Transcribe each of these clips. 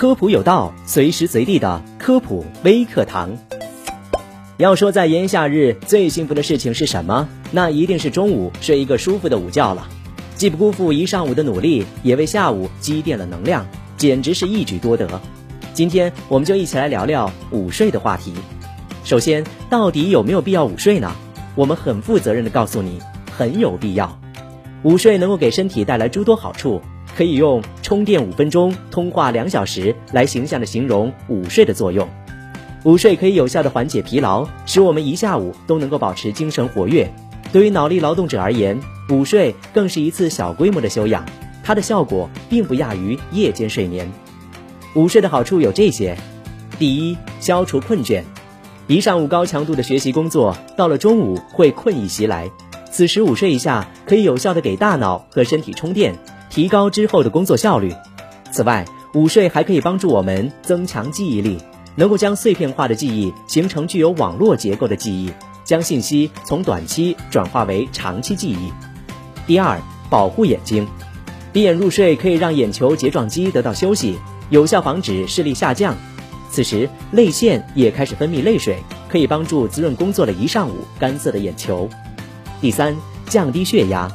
科普有道，随时随地的科普微课堂。要说在炎夏日最幸福的事情是什么？那一定是中午睡一个舒服的午觉了。既不辜负一上午的努力，也为下午积淀了能量，简直是一举多得。今天我们就一起来聊聊午睡的话题。首先，到底有没有必要午睡呢？我们很负责任的告诉你，很有必要。午睡能够给身体带来诸多好处。可以用充电五分钟、通话两小时来形象的形容午睡的作用。午睡可以有效的缓解疲劳，使我们一下午都能够保持精神活跃。对于脑力劳动者而言，午睡更是一次小规模的休养，它的效果并不亚于夜间睡眠。午睡的好处有这些：第一，消除困倦。一上午高强度的学习工作，到了中午会困意袭来，此时午睡一下，可以有效的给大脑和身体充电。提高之后的工作效率。此外，午睡还可以帮助我们增强记忆力，能够将碎片化的记忆形成具有网络结构的记忆，将信息从短期转化为长期记忆。第二，保护眼睛，闭眼入睡可以让眼球睫状肌得到休息，有效防止视力下降。此时，泪腺也开始分泌泪水，可以帮助滋润工作了一上午干涩的眼球。第三，降低血压。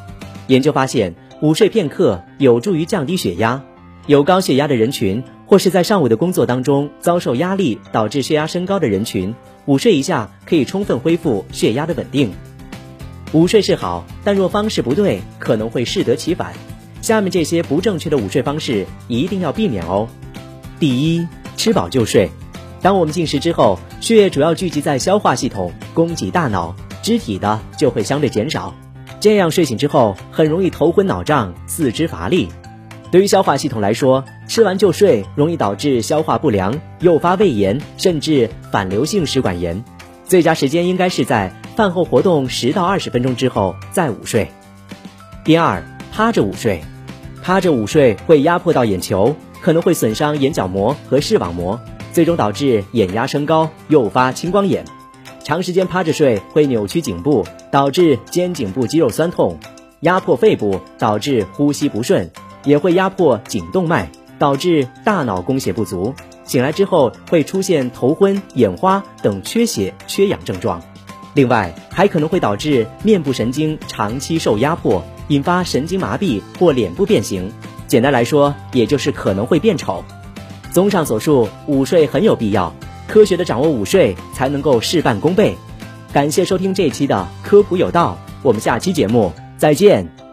研究发现。午睡片刻有助于降低血压，有高血压的人群，或是在上午的工作当中遭受压力导致血压升高的人群，午睡一下可以充分恢复血压的稳定。午睡是好，但若方式不对，可能会适得其反。下面这些不正确的午睡方式一定要避免哦。第一，吃饱就睡。当我们进食之后，血液主要聚集在消化系统，供给大脑，肢体的就会相对减少。这样睡醒之后很容易头昏脑胀、四肢乏力。对于消化系统来说，吃完就睡容易导致消化不良，诱发胃炎，甚至反流性食管炎。最佳时间应该是在饭后活动十到二十分钟之后再午睡。第二，趴着午睡，趴着午睡会压迫到眼球，可能会损伤眼角膜和视网膜，最终导致眼压升高，诱发青光眼。长时间趴着睡会扭曲颈部，导致肩颈部肌肉酸痛；压迫肺部，导致呼吸不顺；也会压迫颈动脉，导致大脑供血不足。醒来之后会出现头昏、眼花等缺血、缺氧症状。另外，还可能会导致面部神经长期受压迫，引发神经麻痹或脸部变形。简单来说，也就是可能会变丑。综上所述，午睡很有必要。科学的掌握午睡，才能够事半功倍。感谢收听这一期的科普有道，我们下期节目再见。